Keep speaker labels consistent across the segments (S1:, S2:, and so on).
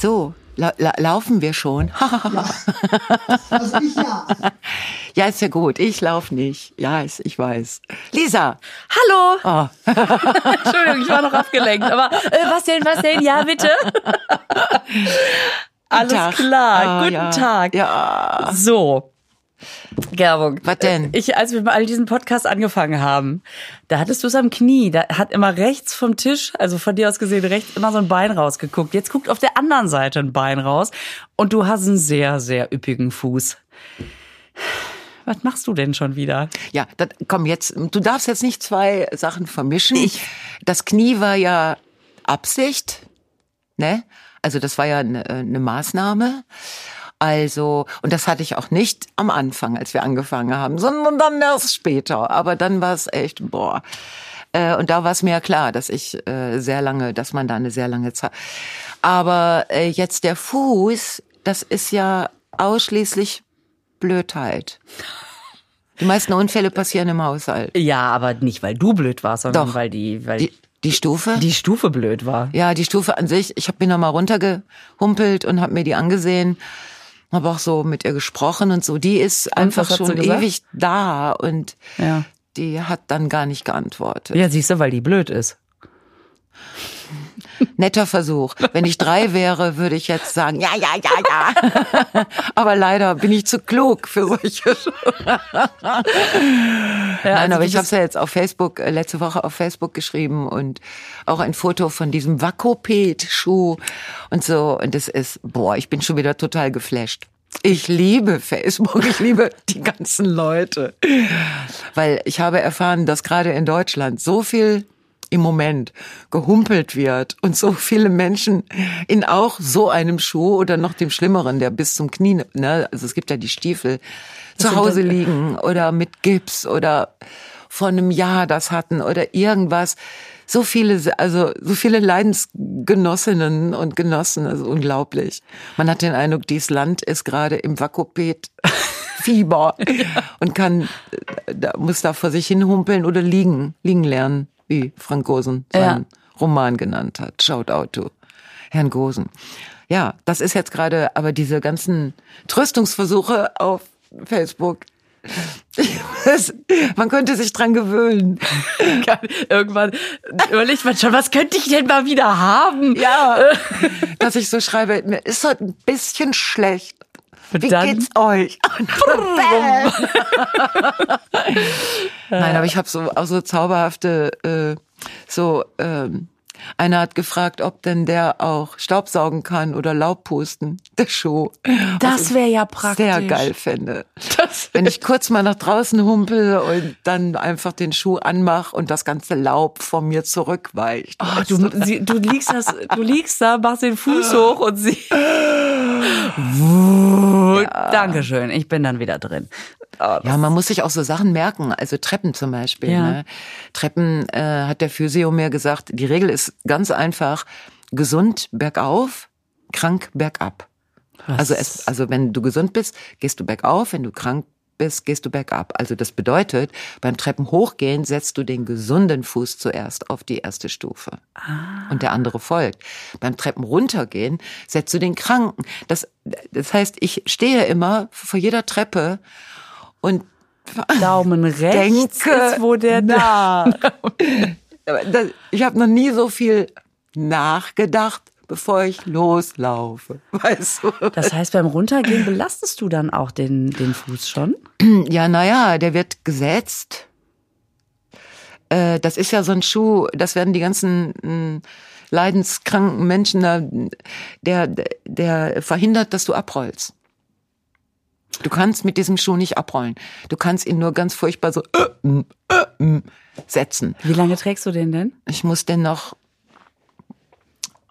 S1: So, la la laufen wir schon.
S2: Also ich ja.
S1: ja, ist ja gut. Ich lauf nicht. Ja, ist, ich weiß. Lisa.
S3: Hallo!
S1: Oh.
S3: Entschuldigung, ich war noch abgelenkt. Aber äh, was denn, was denn? Ja, bitte. Alles
S1: Tag.
S3: klar.
S1: Ah,
S3: Guten
S1: ja.
S3: Tag.
S1: Ja.
S3: So. Gerbung.
S1: Was denn?
S3: Ich, als wir mal diesen Podcast angefangen haben, da hattest du es am Knie. Da hat immer rechts vom Tisch, also von dir aus gesehen, rechts immer so ein Bein rausgeguckt. Jetzt guckt auf der anderen Seite ein Bein raus. Und du hast einen sehr, sehr üppigen Fuß. Was machst du denn schon wieder?
S1: Ja, das, komm jetzt, du darfst jetzt nicht zwei Sachen vermischen. Ich. Das Knie war ja Absicht, ne? Also das war ja eine, eine Maßnahme. Also, und das hatte ich auch nicht am Anfang, als wir angefangen haben, sondern dann erst später. Aber dann war es echt, boah. Äh, und da war es mir ja klar, dass ich äh, sehr lange, dass man da eine sehr lange Zeit. Aber äh, jetzt der Fuß, das ist ja ausschließlich Blödheit. Die meisten Unfälle passieren im Haushalt.
S3: Ja, aber nicht, weil du blöd warst, sondern
S1: Doch.
S3: weil die, weil
S1: Die, die Stufe?
S3: die Stufe blöd war.
S1: ja, die Stufe an sich. Ich habe mir noch mal runtergehumpelt und habe mir die angesehen. Habe auch so mit ihr gesprochen und so. Die ist einfach
S3: hat sie
S1: schon ewig da und
S3: Ja.
S1: die hat dann gar nicht geantwortet.
S3: Ja, siehst du, weil die blöd ist.
S1: Netter Versuch. Wenn ich drei wäre, würde ich jetzt sagen, ja, ja, ja, ja. Aber leider bin ich zu klug für solche. Nein,
S3: also
S1: aber ich habe es ja jetzt auf Facebook, äh, letzte Woche auf Facebook geschrieben und auch ein Foto von diesem Vakoped-Schuh und so. Und das ist, boah, ich bin schon wieder total geflasht. Ich liebe Facebook, ich liebe die ganzen Leute. Weil ich habe erfahren, dass gerade in Deutschland so viel im Moment gehumpelt wird und so viele Menschen in auch so einem Schuh oder noch dem Schlimmeren, der bis zum Knie, ne, also es gibt ja die Stiefel, zu Hause liegen oder mit Gips oder vor einem Jahr das hatten oder irgendwas. So viele, also so viele Leidensgenossinnen und Genossen, also unglaublich. Man hat den Eindruck, dieses Land ist gerade im Vakopet Fieber und kann, äh, da, muss da vor sich hin humpeln oder liegen, liegen lernen, wie Frank Gosen seinen Roman genannt hat. Shout out to Herrn Gosen. Ja, das ist jetzt gerade, aber diese ganzen Tröstungsversuche auf Facebook, man könnte sich dran gewöhnen.
S3: Irgendwann überlegt man schon, was könnte ich denn mal wieder haben?
S1: Ja, dass ich so schreibe, mir ist heute ein bisschen schlecht. Wie
S3: dann-
S1: geht's euch? Und. Nein, aber ich habe so auch so zauberhafte, äh, so ähm, einer hat gefragt, ob denn der auch Staubsaugen kann oder Laub pusten, der Schuh.
S3: Das wäre ja praktisch.
S1: Sehr geil fände. Wenn ich kurz mal nach draußen humpel und dann einfach den Schuh anmach und das ganze Laub von mir zurückweicht.
S3: Oh, du, du, liegst das, du liegst da, machst den Fuß hoch und sie. Dankeschön, ich bin dann wieder drin. Oh,
S1: Ja, man muss sich auch so Sachen merken, also Treppen zum Beispiel.
S3: Ja.
S1: Ne? Treppen äh, hat der Physio mir gesagt, die Regel ist ganz einfach, gesund bergauf, krank bergab. Also, es, also wenn du gesund bist, gehst du bergauf, wenn du krank bist, gehst du bergab. Also das bedeutet, beim Treppen hochgehen setzt du den gesunden Fuß zuerst auf die erste Stufe. Und der andere folgt. Beim Treppen runtergehen setzt du den Kranken. Das, das heißt, ich stehe immer vor jeder Treppe und
S3: Daumen rechts
S1: denke
S3: ist, wo der
S1: das- ich habe noch nie so viel nachgedacht, bevor ich loslaufe. Weißt du?
S3: Das heißt, beim Runtergehen belastest du dann auch den, den Fuß schon?
S1: Ja, naja, der wird gesetzt. Äh, Das ist ja so ein Schuh, das werden die ganzen mh, leidenskranken Menschen da, der, der verhindert, dass du abrollst. Du kannst mit diesem Schuh nicht abrollen. Du kannst ihn nur ganz furchtbar so äh, mm, äh, mm, setzen.
S3: Wie lange trägst du den denn?
S1: Ich muss denn noch.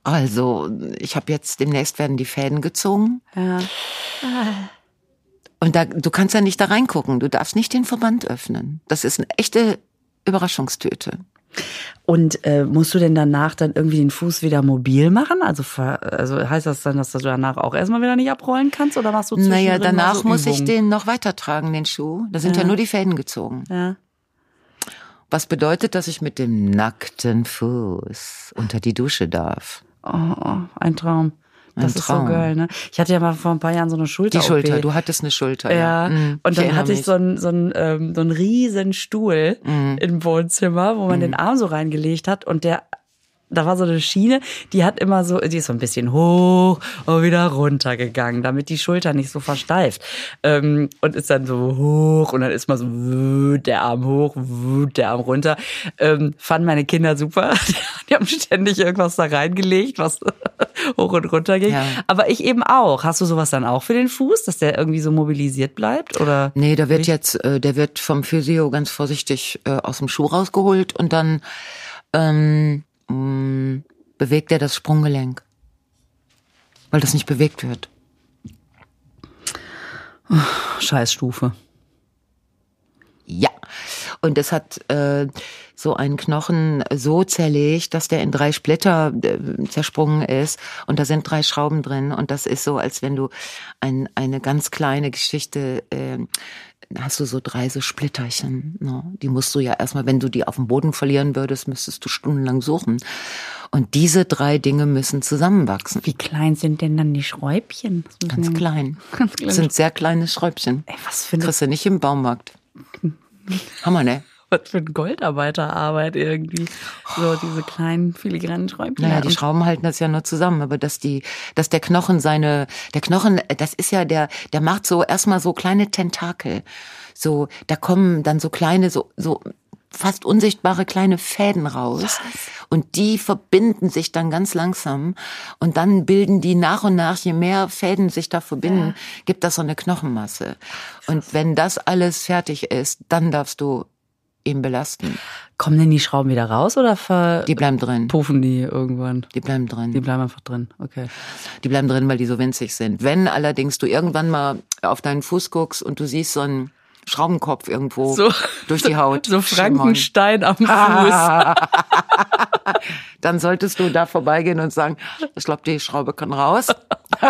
S1: Also, ich habe jetzt demnächst werden die Fäden gezogen.
S3: Ja.
S1: Und da, du kannst ja nicht da reingucken. Du darfst nicht den Verband öffnen. Das ist eine echte Überraschungstüte.
S3: Und äh, musst du denn danach dann irgendwie den Fuß wieder mobil machen? Also, also heißt das dann, dass du danach auch erstmal wieder nicht abrollen kannst oder machst du zwischendrin
S1: Naja, danach
S3: so
S1: muss ich den noch weitertragen, den Schuh. Da sind ja,
S3: Ja.
S1: nur die Fäden gezogen.
S3: Ja.
S1: Was bedeutet, dass ich mit dem nackten Fuß unter die Dusche darf.
S3: Oh, oh, ein Traum. Das ist so geil, ne? Ich hatte ja mal vor ein paar Jahren so eine Schulter.
S1: Die Schulter, du hattest eine Schulter.
S3: Ja,
S1: Mhm,
S3: und dann
S1: erinnere
S3: hatte ich so einen, so einen, ähm, so einen riesen Stuhl
S1: Mhm.
S3: im Wohnzimmer, wo man den Arm so reingelegt hat und der, da war so eine Schiene, die hat immer so, die ist so ein bisschen hoch und wieder runter gegangen, damit die Schulter nicht so versteift. Ähm, und ist dann so hoch und dann ist mal so der Arm hoch, der Arm runter. Ähm, fanden meine Kinder super. Die haben ständig irgendwas da reingelegt, was hoch und runter ging.
S1: Ja.
S3: Aber ich eben auch. Hast du sowas dann auch für den Fuß, dass der irgendwie so mobilisiert bleibt? Oder?
S1: Nee, der wird jetzt, äh, der wird vom Physio ganz vorsichtig äh, aus dem Schuh rausgeholt und dann ähm, mh, bewegt er das Sprunggelenk. Weil das nicht bewegt wird.
S3: Scheißstufe.
S1: Ja. Und es hat äh, so einen Knochen so zerlegt, dass der in drei Splitter äh, zersprungen ist. Und da sind drei Schrauben drin. Und das ist so, als wenn du ein, eine ganz kleine Geschichte, äh, hast du so drei so Splitterchen. Ne? Die musst du ja erstmal, wenn du die auf dem Boden verlieren würdest, müsstest du stundenlang suchen. Und diese drei Dinge müssen zusammenwachsen.
S3: Wie klein sind denn dann die Schräubchen?
S1: Ganz klein.
S3: Ganz klein.
S1: Das sind sehr kleine Schräubchen.
S3: Ey, was für
S1: Kriegst du nicht im Baumarkt. Hammer, ne?
S3: Was für eine Goldarbeiterarbeit irgendwie. So diese kleinen filigranen Schräubchen.
S1: Naja, die Schrauben halten das ja nur zusammen, aber dass die, dass der Knochen seine, der Knochen, das ist ja der, der macht so erstmal so kleine Tentakel. So, da kommen dann so kleine, so, so fast unsichtbare kleine Fäden raus. Und die verbinden sich dann ganz langsam. Und dann bilden die nach und nach, je mehr Fäden sich da verbinden, gibt das so eine Knochenmasse. Und wenn das alles fertig ist, dann darfst du ihn belasten.
S3: Kommen denn die Schrauben wieder raus oder ver
S1: Die bleiben drin.
S3: puffen die irgendwann?
S1: Die bleiben drin.
S3: Die bleiben einfach drin. Okay.
S1: Die bleiben drin, weil die so winzig sind. Wenn allerdings du irgendwann mal auf deinen Fuß guckst und du siehst so einen Schraubenkopf irgendwo
S3: So-
S1: durch die Haut,
S3: So Frankenstein am Fuß.
S1: dann solltest du da vorbeigehen und sagen, ich glaube, die Schraube kann raus.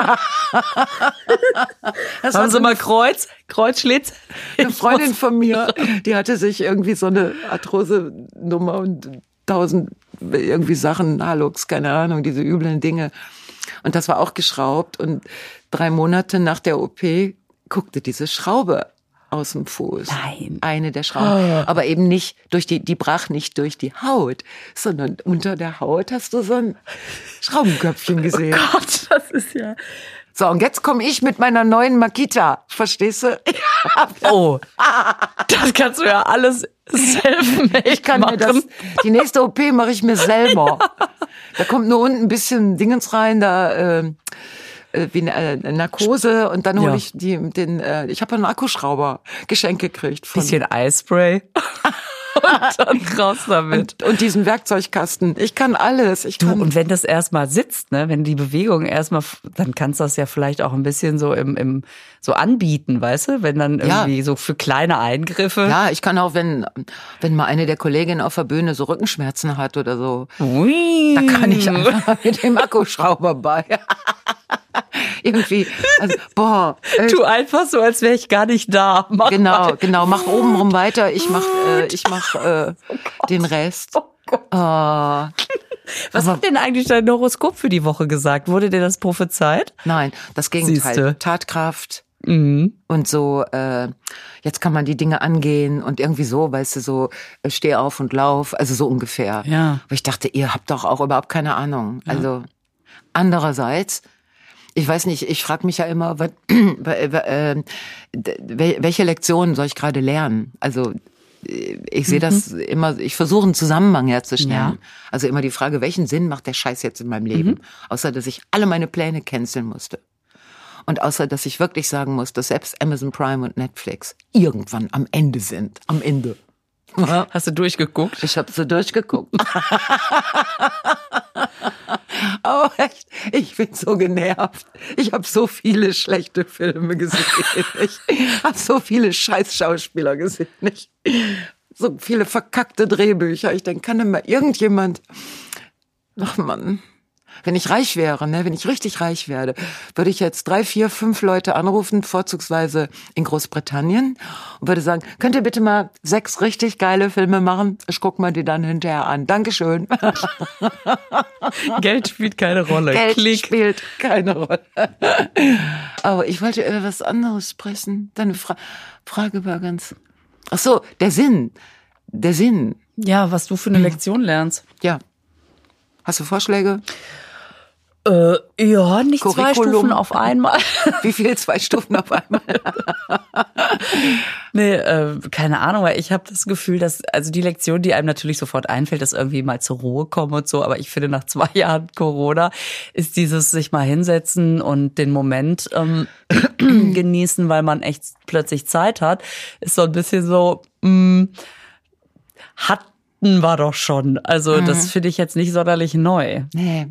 S1: das
S3: Haben Sie mal Kreuz? Kreuzschlitz?
S1: eine Freundin von mir, die hatte sich irgendwie so eine Arthrose-Nummer und tausend irgendwie Sachen, Halux, keine Ahnung, diese üblen Dinge. Und das war auch geschraubt und drei Monate nach der OP guckte diese Schraube aus dem Fuß.
S3: Nein.
S1: Eine der Schrauben. Aber eben nicht durch die, die brach nicht durch die Haut, sondern unter der Haut hast du so ein Schraubenköpfchen gesehen.
S3: Gott, das ist ja.
S1: So, und jetzt komme ich mit meiner neuen Makita. Verstehst du?
S3: Oh. Das kannst du ja alles self-made
S1: Ich kann
S3: machen.
S1: mir das, die nächste OP mache ich mir selber. Da kommt nur unten ein bisschen Dingens rein, da äh, wie eine äh, Narkose und dann hole
S3: Ja.
S1: ich die, den, äh, ich habe einen Akkuschrauber geschenkt gekriegt von
S3: Bisschen Eispray. und dann raus damit.
S1: und, und diesen Werkzeugkasten. Ich kann alles. Ich
S3: Du,
S1: kann
S3: und wenn das erstmal sitzt, ne, wenn die Bewegung erstmal, dann kannst du das ja vielleicht auch ein bisschen so im, im so anbieten, weißt du? Wenn dann
S1: Ja.
S3: irgendwie so für kleine Eingriffe.
S1: ja, ich kann auch, wenn wenn mal eine der Kolleginnen auf der Bühne so Rückenschmerzen hat oder so,
S3: Ui.
S1: da kann ich einfach mit dem Akkuschrauber bei. Irgendwie, also, boah, ey,
S3: Tu einfach so, als wäre ich gar nicht da. Mach
S1: Genau,
S3: mal.
S1: genau. Mach oben rum weiter. Ich mach, äh, ich mach äh, den Rest.
S3: Oh Gott.
S1: Ah,
S3: Was hat denn eigentlich dein Horoskop für die Woche gesagt? Wurde dir das prophezeit?
S1: nein, das Gegenteil.
S3: Siehste.
S1: Tatkraft
S3: Mhm.
S1: und so. Äh, jetzt kann man die Dinge angehen und irgendwie so, weißt du, so äh, steh auf und lauf. Also so ungefähr.
S3: Ja.
S1: Aber ich dachte, ihr habt doch auch überhaupt keine Ahnung. Also andererseits. Ich weiß nicht, ich frage mich ja immer, was, äh, wel- welche Lektionen soll ich gerade lernen? Also äh, ich sehe das immer, ich versuche einen Zusammenhang herzustellen.
S3: Ja.
S1: Also immer die Frage, welchen Sinn macht der Scheiß jetzt in meinem Leben? Außer, dass ich alle meine Pläne canceln musste. Und außer, dass ich wirklich sagen muss, dass selbst Amazon Prime und Netflix irgendwann am Ende sind. Am Ende.
S3: Hast du durchgeguckt?
S1: Ich habe so durchgeguckt. Aber echt, ich bin so genervt. Ich habe so viele schlechte Filme gesehen. Ich habe so viele Scheiß-Schauspieler gesehen. Ich, so viele verkackte Drehbücher. Ich denke, kann denn mal irgendjemand... Ach Mann. Wenn ich reich wäre, ne, wenn ich richtig reich werde, würde ich jetzt drei, vier, fünf Leute anrufen, vorzugsweise in Großbritannien, und würde sagen, könnt ihr bitte mal sechs richtig geile Filme machen? Ich guck mal die dann hinterher an. Dankeschön.
S3: Geld spielt keine Rolle.
S1: Geld
S3: Klick.
S1: spielt keine Rolle. Aber ich wollte über was anderes sprechen. Deine Fra Frage war ganz. Ach so, der Sinn. Der Sinn.
S3: Ja, was du für eine Lektion lernst.
S1: Ja. Hast du Vorschläge?
S3: Äh, ja, nicht zwei
S1: Curriculum.
S3: Stufen auf einmal.
S1: Wie viel? Zwei Stufen auf einmal?
S3: Nee, äh, keine Ahnung, weil ich habe das Gefühl, dass, also die Lektion, die einem natürlich sofort einfällt, ist irgendwie mal zur Ruhe kommen und so, aber ich finde, nach zwei Jahren Corona ist dieses sich mal hinsetzen und den Moment ähm, genießen, weil man echt plötzlich Zeit hat, ist so ein bisschen so, mh, hatten wir doch schon. Also das finde ich jetzt nicht sonderlich neu.
S1: Nee.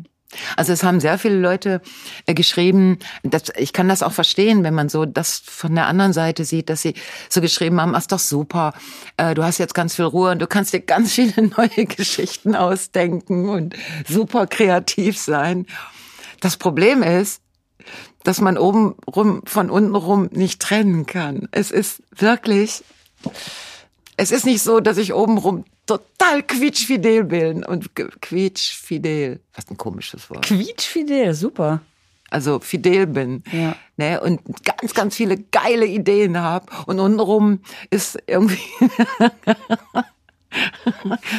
S1: Also es haben sehr viele Leute äh, geschrieben, dass, ich kann das auch verstehen, wenn man so das von der anderen Seite sieht, dass sie so geschrieben haben, ist doch super, äh, du hast jetzt ganz viel Ruhe und du kannst dir ganz viele neue Geschichten ausdenken und super kreativ sein. Das Problem ist, dass man oben rum von unten rum nicht trennen kann. Es ist wirklich, es ist nicht so, dass ich oben rum total quietschfidel bin und quietschfidel, was ein komisches Wort.
S3: Quietschfidel, super.
S1: Also fidel bin,
S3: Ja.
S1: ne, und ganz, ganz viele geile Ideen habe und untenrum ist irgendwie,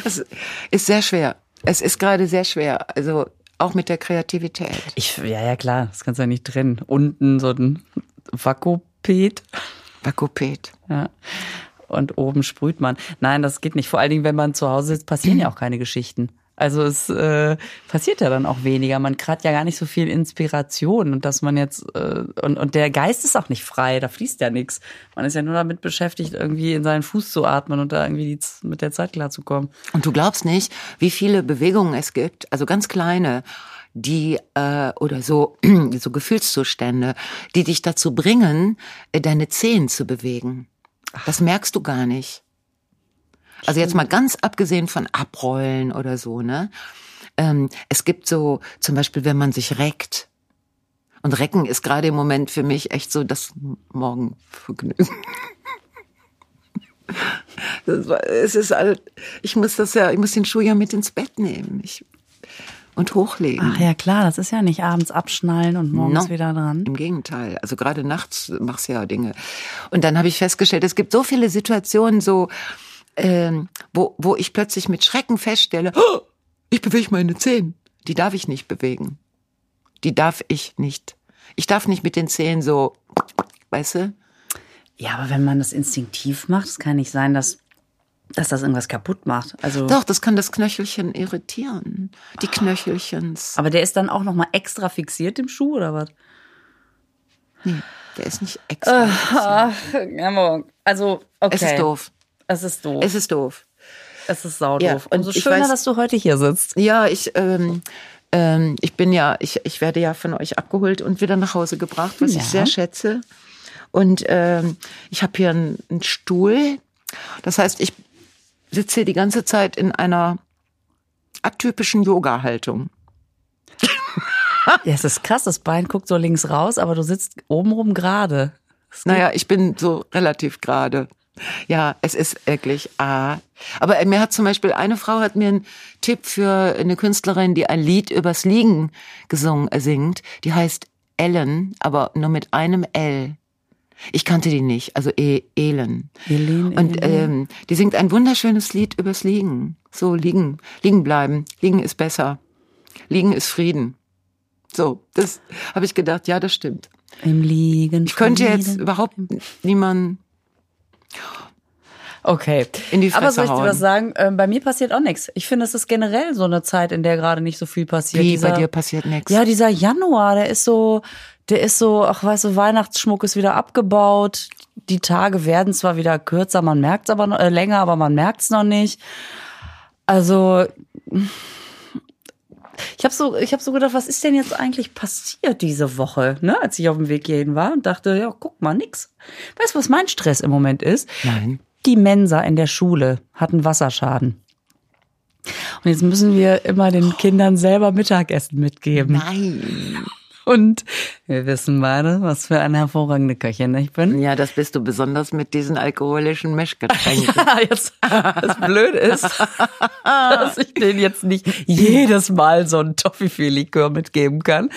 S1: es ist sehr schwer. Es ist gerade sehr schwer, also auch mit der Kreativität.
S3: Ich, ja, ja, klar, das kannst du ja nicht trennen. Unten so ein Vakopet.
S1: Vakupet.
S3: Ja. Und oben sprüht man. Nein, das geht nicht. Vor allen Dingen, wenn man zu Hause sitzt, passieren ja auch keine Geschichten. Also es äh, passiert ja dann auch weniger. Man hat ja gar nicht so viel Inspiration und dass man jetzt äh, und, und der Geist ist auch nicht frei, da fließt ja nichts. Man ist ja nur damit beschäftigt, irgendwie in seinen Fuß zu atmen und da irgendwie die, mit der Zeit klarzukommen.
S1: Und du glaubst nicht, wie viele Bewegungen es gibt, also ganz kleine, die äh, oder so so Gefühlszustände, die dich dazu bringen, äh, deine Zehen zu bewegen. Das merkst du gar nicht. Also jetzt mal ganz abgesehen von Abrollen oder so, ne? Ähm, es gibt so zum Beispiel, wenn man sich reckt. Und Recken ist gerade im Moment für mich echt so das Morgenvergnügen. Das war, es ist halt, ich muss das ja, ich muss den Schuh ja mit ins Bett nehmen ich, und hochlegen.
S3: Ach ja, klar, das ist ja nicht abends abschnallen und morgens
S1: No.
S3: wieder dran.
S1: Im Gegenteil. Also gerade nachts machst du ja Dinge. Und dann habe ich festgestellt, es gibt so viele Situationen, so ähm, wo, wo ich plötzlich mit Schrecken feststelle, "Oh, ich bewege meine Zehen. Die darf ich nicht bewegen. Die darf ich nicht. Ich darf nicht mit den Zehen so, weißt du?
S3: Ja, aber wenn man das instinktiv macht, es kann nicht sein, dass, dass das irgendwas kaputt macht. Also,
S1: Doch, das kann das Knöchelchen irritieren. Die Knöchelchens.
S3: aber der ist dann auch noch mal extra fixiert im Schuh oder was?
S1: Der ist nicht extra.
S3: Also, okay.
S1: Es ist doof.
S3: Es ist doof.
S1: Es ist doof.
S3: Es ist saudoof.
S1: Ja,
S3: und
S1: und
S3: so
S1: ich
S3: schöner,
S1: weiß-
S3: dass du heute hier sitzt.
S1: Ja, ich, ähm, ähm, ich bin ja, ich, ich werde ja von euch abgeholt und wieder nach Hause gebracht, was
S3: Ja.
S1: ich sehr schätze. Und ähm, ich habe hier einen, einen Stuhl. Das heißt, ich sitze hier die ganze Zeit in einer atypischen Yoga-Haltung.
S3: Ja, es ist krass, das Bein guckt so links raus, aber du sitzt obenrum gerade.
S1: Naja, ich bin so relativ gerade. Ja, es ist wirklich ah. Aber mir hat zum Beispiel eine Frau hat mir einen Tipp für eine Künstlerin, die ein Lied übers Liegen gesungen äh, singt. Die heißt Ellen, aber nur mit einem L. Ich kannte die nicht, also e Elen.
S3: Elen,
S1: Und ähm, die singt ein wunderschönes Lied übers Liegen. So liegen, liegen bleiben. Liegen ist besser. Liegen ist Frieden. So, das habe ich gedacht. Ja, das stimmt.
S3: Im Liegen.
S1: Ich könnte jetzt überhaupt niemanden
S3: Okay.
S1: in die Fresse
S3: Aber soll ich dir was sagen? Ähm, bei mir passiert auch nichts. Ich finde, es ist generell so eine Zeit, in der gerade nicht so viel passiert.
S1: Wie,
S3: Dieser-
S1: bei dir passiert nichts.
S3: Ja, dieser Januar, der ist so, der ist so, ach weißt du, Weihnachtsschmuck ist wieder abgebaut. Die Tage werden zwar wieder kürzer, man merkt's aber noch, äh, länger, aber man merkt's noch nicht. Also ich habe so, ich habe so gedacht, was ist denn jetzt eigentlich passiert diese Woche, ne? Als ich auf dem Weg hierhin war und dachte, ja, guck mal, nix. Weißt du, was mein Stress im Moment ist?
S1: Nein.
S3: Die Mensa in der Schule hat einen Wasserschaden. Und jetzt müssen wir immer den Kindern selber Mittagessen mitgeben.
S1: Nein.
S3: Und wir wissen beide, was für eine hervorragende Köchin ich bin.
S1: Ja, das bist du besonders mit diesen alkoholischen Mischgetränken.
S3: Ja, jetzt das Blöde ist, dass ich denen jetzt nicht jedes Mal so ein Toffifee-Likör mitgeben kann.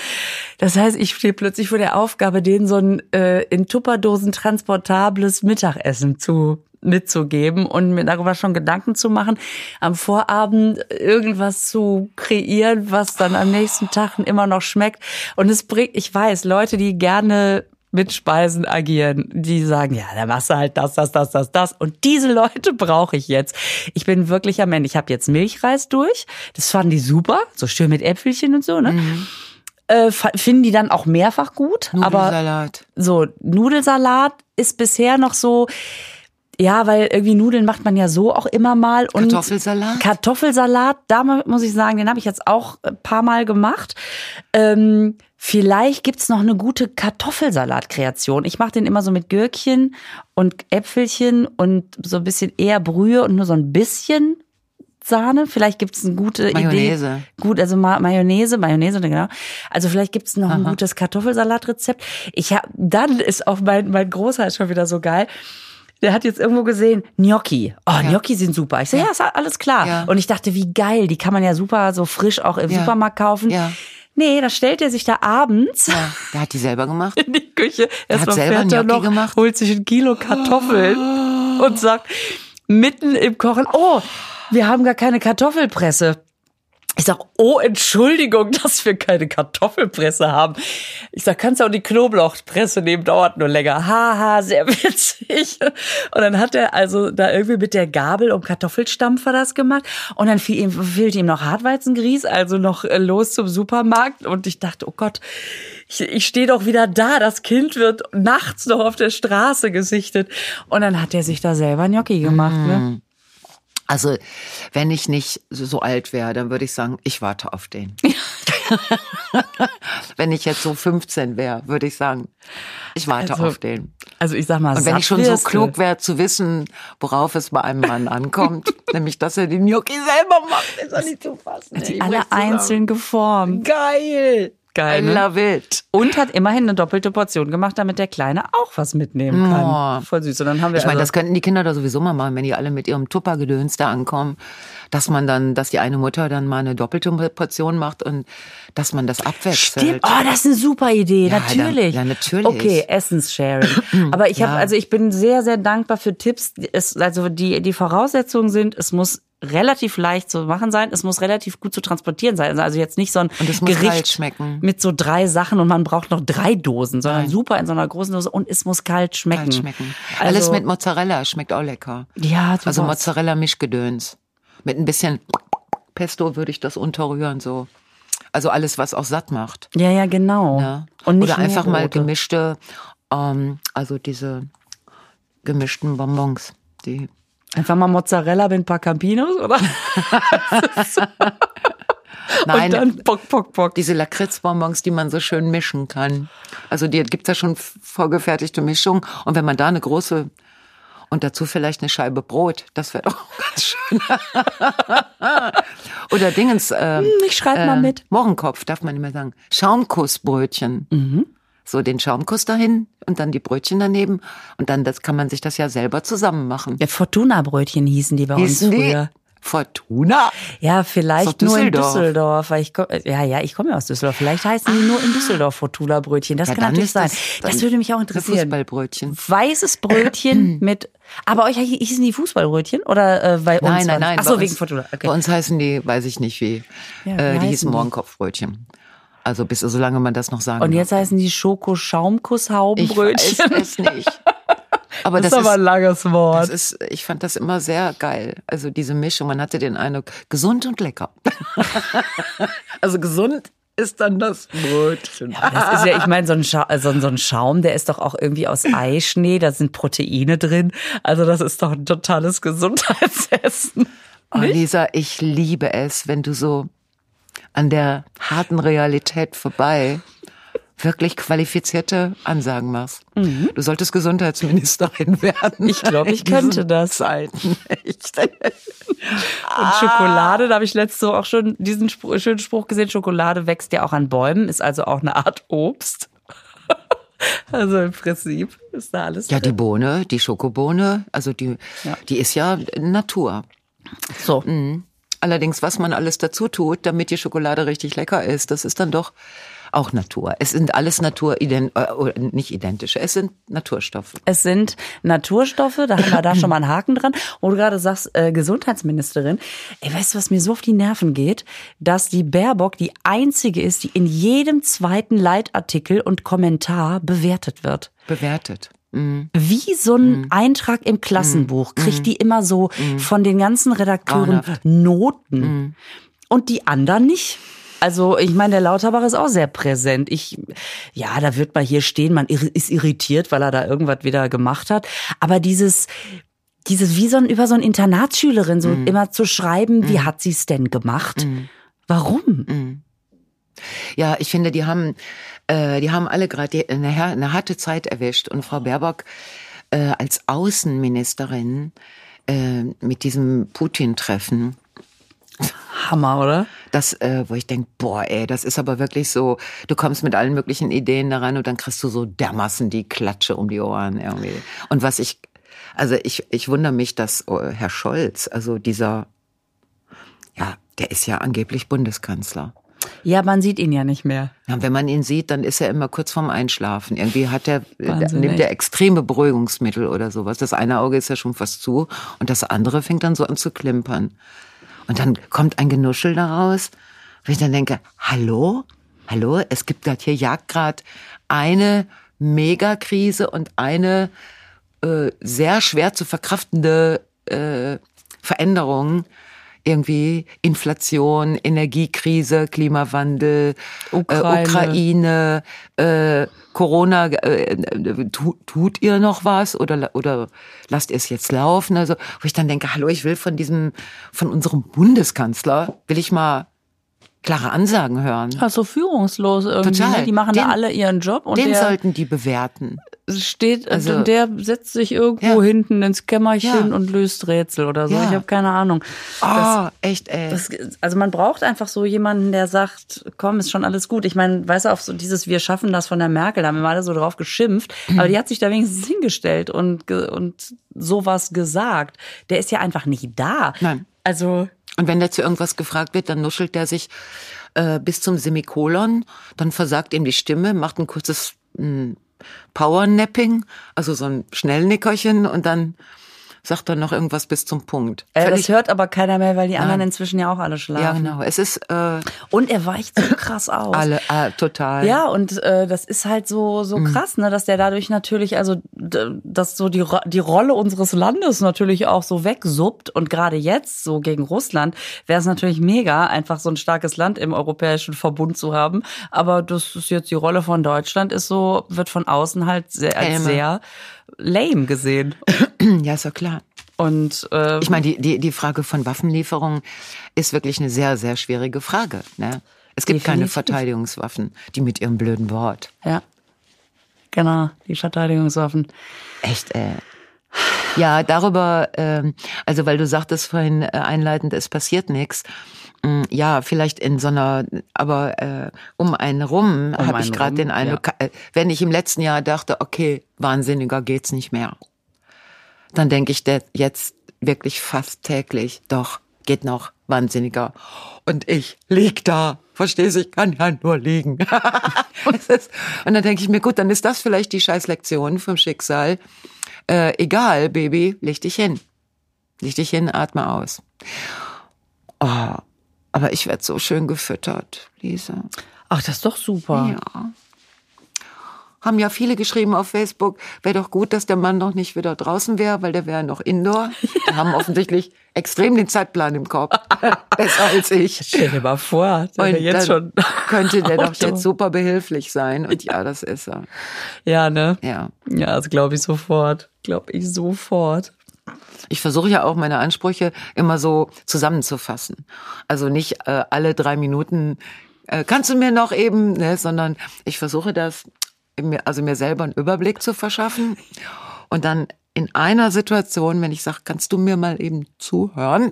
S3: Das heißt, ich stehe plötzlich vor der Aufgabe, denen so ein äh, in Tupperdosen transportables Mittagessen zu mitzugeben und mir darüber schon Gedanken zu machen, am Vorabend irgendwas zu kreieren, was dann am nächsten Tag immer noch schmeckt. Und es bringt, ich weiß, Leute, die gerne mit Speisen agieren, die sagen, ja, dann machst du halt das, das, das, das, das. Und diese Leute brauche ich jetzt. Ich bin wirklich am Ende. Ich habe jetzt Milchreis durch. Das fanden die super, so schön mit Äpfelchen und so, ne?
S1: Mhm.
S3: Äh, finden die dann auch mehrfach gut. Aber
S1: Nudelsalat.
S3: so, Nudelsalat ist bisher noch so, ja, weil irgendwie Nudeln macht man ja so auch immer mal. Und
S1: Kartoffelsalat?
S3: Kartoffelsalat, da muss ich sagen, den habe ich jetzt auch ein paar Mal gemacht. Ähm, vielleicht gibt's noch eine gute Kartoffelsalat-Kreation. Ich mache den immer so mit Gürkchen und Äpfelchen und so ein bisschen eher Brühe und nur so ein bisschen Sahne. Vielleicht gibt's eine gute
S1: Mayonnaise.
S3: Idee. Gut, also Ma Mayonnaise, Mayonnaise, genau. Also vielleicht gibt's noch ein gutes Kartoffelsalatrezept. Ich hab, dann ist auch mein, mein Großer ist schon wieder so geil. Der hat jetzt irgendwo gesehen, Gnocchi. Oh, Gnocchi sind super. Ich so, ja, ist alles klar.
S1: Ja.
S3: Und ich dachte, wie geil, die kann man ja super so frisch auch im
S1: Ja.
S3: Supermarkt kaufen.
S1: Ja.
S3: Nee, da stellt er sich da abends
S1: Ja, der hat die selber gemacht.
S3: in die Küche. Erstmal
S1: selber
S3: fährt er
S1: Gnocchi
S3: noch,
S1: gemacht?
S3: holt sich ein Kilo Kartoffeln und sagt mitten im Kochen, oh, wir haben gar keine Kartoffelpresse. Ich sag, oh, Entschuldigung, dass wir keine Kartoffelpresse haben. Ich sag, kannst du auch die Knoblauchpresse nehmen, dauert nur länger. Haha, sehr witzig. Und dann hat er also da irgendwie mit der Gabel um Kartoffelstampfer das gemacht. Und dann fiel ihm, fehlte ihm noch Hartweizengrieß, also noch äh, los zum Supermarkt. Und ich dachte, oh Gott, ich, ich stehe doch wieder da. Das Kind wird nachts noch auf der Straße gesichtet. Und dann hat er sich da selber Gnocchi gemacht, ne?
S1: Also, wenn ich nicht so, alt wäre, dann würde ich sagen, ich warte auf den. wenn ich jetzt so 15 wäre, würde ich sagen, ich warte
S3: Also,
S1: auf den.
S3: Also ich sag mal,
S1: Und wenn ich schon so klug wäre zu wissen, worauf es bei einem Mann ankommt, nämlich dass er den Gnocchi selber macht, ist doch nicht zu fassen. ey.
S3: die alle einzeln geformt.
S1: Geil.
S3: Geil,
S1: I
S3: ne?
S1: love it.
S3: Und hat immerhin eine doppelte Portion gemacht, damit der Kleine auch was mitnehmen kann.
S1: Oh.
S3: Voll süß. Und dann haben wir
S1: Ich meine,
S3: also,
S1: das könnten die Kinder da sowieso mal machen, wenn die alle mit ihrem Tuppergedöns da ankommen, dass man dann, dass die eine Mutter dann mal eine doppelte Portion macht und dass man das abwechselt.
S3: Stimmt. Oh, das ist eine super Idee.
S1: Ja,
S3: natürlich.
S1: dann- ja, natürlich.
S3: Okay, Essenssharing. Aber ich habe,
S1: Ja.
S3: also ich bin sehr, sehr dankbar für Tipps. Es, also die, die Voraussetzungen sind, es muss relativ leicht zu machen sein, es muss relativ gut zu transportieren sein. Also jetzt nicht so ein Gericht mit so drei Sachen und man braucht noch drei Dosen, sondern
S1: Nein.
S3: super in so einer großen Dose und es muss kalt schmecken.
S1: Kalt schmecken.
S3: Also,
S1: Alles mit Mozzarella schmeckt auch lecker.
S3: Ja, super.
S1: Also Mozzarella-Mischgedöns. Mit ein bisschen Pesto würde ich das unterrühren, so. Also alles, was auch satt macht.
S3: Ja, ja, genau.
S1: Ja.
S3: Und nicht
S1: Oder einfach mal gemischte, ähm, also diese gemischten Bonbons. Die
S3: Einfach mal Mozzarella mit ein paar Campinos, oder?
S1: Nein,
S3: Und dann Bock, Bock, Bock.
S1: diese Lakritzbonbons, die man so schön mischen kann. Also die gibt's ja schon vorgefertigte Mischung. Und wenn man da eine große und dazu vielleicht eine Scheibe Brot, das wäre doch ganz schön. Oder Dingens. Äh,
S3: ich schreib mal mit.
S1: Mohrenkopf darf man nicht mehr sagen. Schaumkussbrötchen.
S3: Mhm.
S1: So den Schaumkuss dahin und dann die Brötchen daneben und dann das kann man sich das ja selber zusammen machen.
S3: Ja, Fortuna-Brötchen hießen die bei
S1: Hießen
S3: uns
S1: die
S3: früher.
S1: Fortuna?
S3: Ja, vielleicht nur in
S1: Düsseldorf.
S3: Weil ich komm, ja, ja, ich komme ja aus Düsseldorf. Vielleicht heißen die nur in Düsseldorf Fortuna-Brötchen. Das
S1: Ja,
S3: kann natürlich sein.
S1: das-
S3: würde mich auch interessieren.
S1: Fußballbrötchen.
S3: Weißes Brötchen mit, aber euch hießen die Fußballbrötchen oder äh, bei uns?
S1: Nein, nein, nein.
S3: Ach so,
S1: bei
S3: wegen Fortuna. Okay.
S1: Bei uns heißen die, weiß ich nicht wie.
S3: Ja,
S1: äh, die
S3: heißen
S1: hießen
S3: die?
S1: Also bis solange man das noch sagen
S3: Und jetzt heißen die
S1: ich
S3: Schoko-Schaumkuss-Haubenbrötchen.
S1: weiß es nicht. Aber
S3: Das,
S1: das,
S3: ist aber ein langes Wort.
S1: ist, ich fand das immer sehr geil. Also diese Mischung, man hatte den Eindruck, gesund und lecker. also gesund ist dann das Brötchen.
S3: Das ist ja, ich meine, so ein, Scha so, ein- so ein Schaum, der ist doch auch irgendwie aus Eischnee, da sind Proteine drin. Also das ist doch ein totales Gesundheitsessen.
S1: Oh, Lisa, ich liebe es, wenn du so an der harten Realität vorbei wirklich qualifizierte Ansagen machst. Du solltest Gesundheitsministerin werden.
S3: Ich glaube, ich könnte das.
S1: Zeiten. Echt.
S3: Und Schokolade, da habe ich letzte Woche auch schon diesen Spruch, schönen Spruch gesehen, Schokolade wächst ja auch an Bäumen, ist also auch eine Art Obst. Also im Prinzip ist da alles
S1: Ja, die
S3: drin.
S1: Bohne, die Schokobohne, also die,
S3: Ja.
S1: die ist ja Natur.
S3: So.
S1: Allerdings, was man alles dazu tut, damit die Schokolade richtig lecker ist, das ist dann doch auch Natur. Es sind alles Natur, ident, äh, oder nicht identische, es sind Naturstoffe.
S3: Es sind Naturstoffe, da haben wir da schon mal einen Haken dran. Wo du gerade sagst, äh, Gesundheitsministerin. Ey, weißt du, was mir so auf die Nerven geht? Dass die Baerbock die einzige ist, die in jedem zweiten Leitartikel und Kommentar bewertet wird.
S1: Bewertet. Mhm.
S3: Wie so ein Eintrag im Klassenbuch kriegt die immer so von den ganzen Redakteuren
S1: Grauenhaft.
S3: Noten. Und die anderen nicht. Also, ich meine, der Lauterbach ist auch sehr präsent. Ich, ja, da wird mal hier stehen, man ist irritiert, weil er da irgendwas wieder gemacht hat. Aber dieses, dieses, wie so ein, über so ein Internatsschülerin, so immer zu schreiben, wie hat sie es denn gemacht? Warum?
S1: Ja, ich finde, die haben, äh, die haben alle gerade eine, eine harte Zeit erwischt. Und Frau Baerbock äh, als Außenministerin äh, mit diesem Putin-Treffen,
S3: Hammer, oder?
S1: das, äh, wo ich denk, boah, ey, das ist aber wirklich so, du kommst mit allen möglichen Ideen da rein und dann kriegst du so dermaßen die Klatsche um die Ohren irgendwie. Und was ich, also ich, ich wundere mich, dass äh, Herr Scholz, also dieser, ja, der ist ja angeblich Bundeskanzler.
S3: Ja, man sieht ihn ja nicht mehr.
S1: Ja, wenn man ihn sieht, dann ist er immer kurz vorm Einschlafen. Irgendwie hat er,
S3: Wahnsinn,
S1: nimmt er extreme Beruhigungsmittel oder sowas. Das eine Auge ist ja schon fast zu und das andere fängt dann so an zu klimpern. Und dann kommt ein Genuschel daraus, wo ich dann denke, hallo? Hallo? Es gibt gerade hier jagt gerade eine Megakrise und eine äh, sehr schwer zu verkraftende äh, Veränderung. Irgendwie Inflation, Energiekrise, Klimawandel,
S3: Ukraine.
S1: Äh, Ukraine äh, Corona, äh, äh, tu, tut ihr noch was oder, oder lasst ihr es jetzt laufen? Also, wo ich dann denke, hallo, ich will von diesem, von unserem Bundeskanzler, will ich mal klare Ansagen hören.
S3: Ja, so führungslos irgendwie.
S1: Total.
S3: Ne? Die machen da
S1: Den-
S3: alle ihren Job und
S1: Den sollten die bewerten.
S3: Steht,
S1: Also-
S3: also der setzt sich irgendwo
S1: Ja.
S3: hinten ins Kämmerchen
S1: Ja.
S3: und löst Rätsel oder so.
S1: Ja.
S3: Ich habe keine Ahnung.
S1: Oh, echt, ey.
S3: Das, also man braucht einfach so jemanden, der sagt, komm, ist schon alles gut. Ich meine, weißt du, auf so dieses Wir schaffen das von der Merkel, da haben wir mal alle so drauf geschimpft, aber die hat sich da wenigstens hingestellt und, und sowas gesagt. Der ist ja einfach nicht da.
S1: Nein.
S3: Also,
S1: Und wenn der zu irgendwas gefragt wird, dann nuschelt der sich äh, bis zum Semikolon, dann versagt ihm die Stimme, macht ein kurzes mm, Powernapping, also so ein Schnellnickerchen und dann sagt er noch irgendwas bis zum Punkt.
S3: äh, das hört aber keiner mehr, weil die anderen
S1: Nein.
S3: inzwischen ja auch alle schlafen.
S1: ja, genau. Es ist äh,
S3: Und er weicht so krass aus.
S1: alle äh, total.
S3: Ja, und äh, das ist halt so so
S1: Mhm.
S3: krass, ne, dass der dadurch natürlich, also dass so die die Rolle unseres Landes natürlich auch so wegsuppt und gerade jetzt so gegen Russland wäre es natürlich mega, einfach so ein starkes Land im europäischen Verbund zu haben. Aber das ist jetzt die Rolle von Deutschland ist so wird von außen halt sehr, als sehr lame gesehen.
S1: ja, ist ja klar.
S3: Und äh,
S1: Ich meine, die, die, die Frage von Waffenlieferungen ist wirklich eine sehr, sehr schwierige Frage. Ne? Es gibt keine. Verteidigungswaffen, die mit ihrem blöden Wort.
S3: ja, genau die Verteidigungswaffen.
S1: Echt, äh. Ja, darüber, ähm, also weil du sagtest vorhin äh, einleitend, es passiert nichts. Mm, Ja, vielleicht in so einer, aber äh, um einen rum
S3: Um
S1: habe ich gerade den Eindruck, äh, wenn ich im letzten Jahr dachte, okay, wahnsinniger geht's nicht mehr, dann denke ich jetzt wirklich fast täglich, doch, geht noch, wahnsinniger. Und ich lieg da, verstehst du, ich kann ja nur liegen. Und dann denke ich mir, gut, dann ist das vielleicht die Scheißlektion vom Schicksal. Äh, egal, Baby, leg dich hin. Leg dich hin, atme aus. Oh, aber ich werd so schön gefüttert, Lisa.
S3: Ach, das ist doch super.
S1: Ja. Haben ja viele geschrieben auf Facebook, wäre doch gut, dass der Mann noch nicht wieder draußen wäre, weil der wäre noch indoor. Die haben offensichtlich extrem den Zeitplan im Kopf. Besser als ich.
S3: Stell dir mal vor, der
S1: Und
S3: jetzt schon.
S1: könnte der doch jetzt super behilflich sein. Und ja, das ist er.
S3: Ja, ne?
S1: Ja.
S3: Ja, das glaube ich sofort. Glaube ich sofort.
S1: Ich versuche ja auch meine Ansprüche immer so zusammenzufassen. Also nicht äh, alle drei Minuten äh, kannst du mir noch eben, ne, sondern ich versuche das, also mir selber einen Überblick zu verschaffen und dann in einer Situation, wenn ich sage, kannst du mir mal eben zuhören,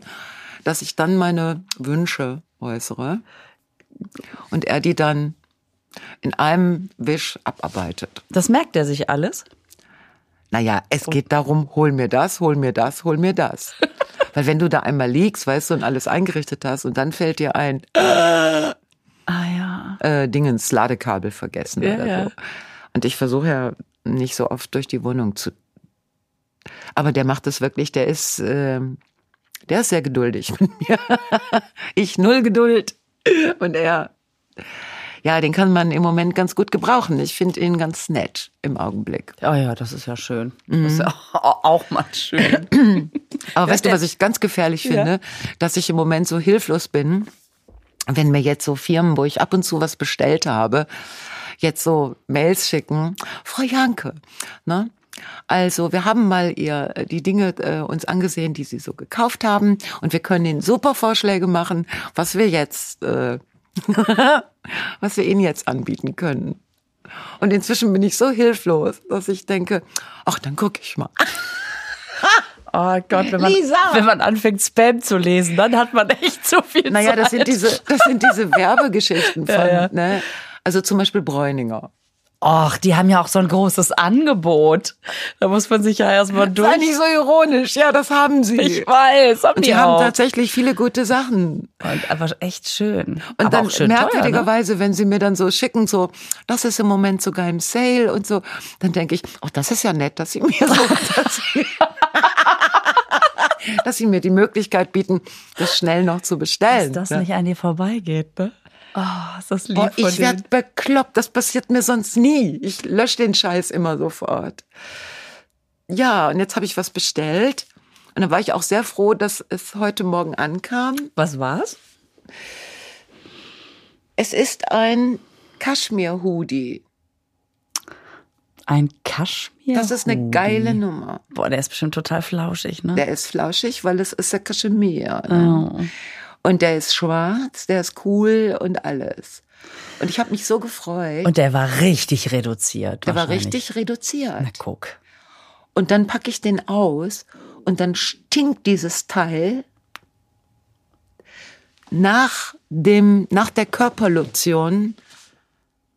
S1: dass ich dann meine Wünsche äußere und er die dann in einem Wisch abarbeitet.
S3: Das merkt er sich alles?
S1: Naja, es geht darum, hol mir das, hol mir das, hol mir das. Weil wenn du da einmal liegst, weißt du, und alles eingerichtet hast und dann fällt dir ein,
S3: Ah ja.
S1: äh, Dingens Ladekabel vergessen
S3: Ja,
S1: oder
S3: ja.
S1: so. Und ich versuche ja nicht so oft durch die Wohnung zu. Aber der macht es wirklich, der ist, ähm, der ist sehr geduldig mit mir. ich null Geduld. Und er, ja, den kann man im Moment ganz gut gebrauchen. Ich finde ihn ganz nett im Augenblick.
S3: Oh ja, das ist ja schön.
S1: Mhm.
S3: Das ist ja auch, mal schön.
S1: Aber weißt du, was ich ganz gefährlich finde? Dass ich im Moment so hilflos bin, wenn mir jetzt so Firmen, wo ich ab und zu was bestellt habe, jetzt so Mails schicken, Frau Janke, ne? Also, wir haben mal ihr äh, die Dinge äh, uns angesehen, die sie so gekauft haben, und wir können ihnen super Vorschläge machen, was wir jetzt, äh, was wir ihnen jetzt anbieten können. Und inzwischen bin ich so hilflos, dass ich denke, ach, dann gucke ich mal.
S3: Oh Gott, wenn man,
S1: Lisa!
S3: wenn man anfängt, Spam zu lesen, dann hat man echt so viel
S1: Naja, das sind
S3: Zeit.
S1: diese, das sind diese Werbegeschichten von,
S3: Ja, ja.
S1: ne? Also zum Beispiel Bräuninger.
S3: Och, die haben ja auch so ein großes Angebot. Da muss man sich ja erstmal
S1: Sei
S3: durch.
S1: nicht so ironisch, ja, das haben sie.
S3: Ich weiß, haben
S1: und
S3: die
S1: die haben tatsächlich viele gute Sachen.
S3: Und einfach echt schön.
S1: Und
S3: Aber
S1: dann
S3: schön teuer, ne?
S1: merkwürdigerweise, wenn sie mir dann so schicken, so, das ist im Moment sogar im Sale und so, dann denke ich, oh, das ist ja nett, dass sie mir so, dass sie, dass sie mir die Möglichkeit bieten, das schnell noch zu bestellen.
S3: Dass das
S1: ne?
S3: nicht an dir vorbeigeht, ne? Oh, ist das lieb
S1: Boah, ich
S3: denen.
S1: werd bekloppt, das passiert mir sonst nie. Ich lösche den Scheiß immer sofort. Ja, und jetzt habe ich was bestellt. Und dann war ich auch sehr froh, dass es heute Morgen ankam.
S3: Was war's?
S1: Es ist ein Kaschmir-Hoodie.
S3: Ein Kaschmir.
S1: Das ist eine geile Nummer.
S3: Boah, der ist bestimmt total flauschig, ne?
S1: Der ist flauschig, weil es ist ja Kaschmir. Ne?
S3: oh.
S1: Und der ist schwarz, der ist cool und alles. Und ich habe mich so gefreut.
S3: Und der war richtig reduziert.
S1: der war richtig reduziert.
S3: Na, guck.
S1: Und dann packe ich den aus und dann stinkt dieses Teil nach dem, nach der Körperlotion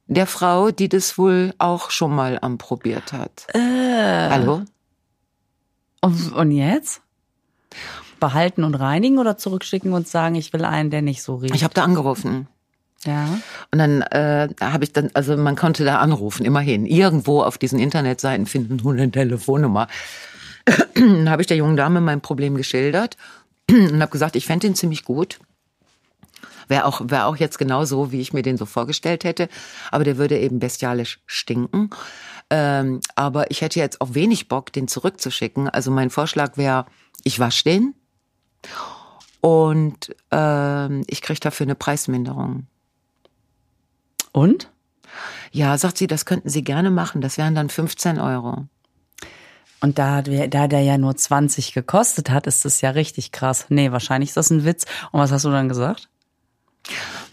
S1: der Frau, die das wohl auch schon mal anprobiert hat. Hallo?
S3: Und, und jetzt? Behalten und reinigen oder zurückschicken und sagen, ich will einen, der nicht so riecht?
S1: Ich habe da angerufen.
S3: ja.
S1: Und dann äh, habe ich dann, also man konnte da anrufen, immerhin. Irgendwo auf diesen Internetseiten finden nun eine Telefonnummer. dann habe ich der jungen Dame mein Problem geschildert und habe gesagt, ich fände den ziemlich gut. Wäre auch, wär auch jetzt genau so, wie ich mir den so vorgestellt hätte. Aber der würde eben bestialisch stinken. Ähm, aber ich hätte jetzt auch wenig Bock, den zurückzuschicken. Also mein Vorschlag wäre, ich wasche den und ähm, ich kriege dafür eine Preisminderung.
S3: Und?
S1: Ja, sagt sie, das könnten Sie gerne machen. Das wären dann 15 Euro.
S3: Und da, der- da der ja nur 20 gekostet hat, ist das ja richtig krass. Nee, wahrscheinlich ist das ein Witz. Und was hast du dann gesagt?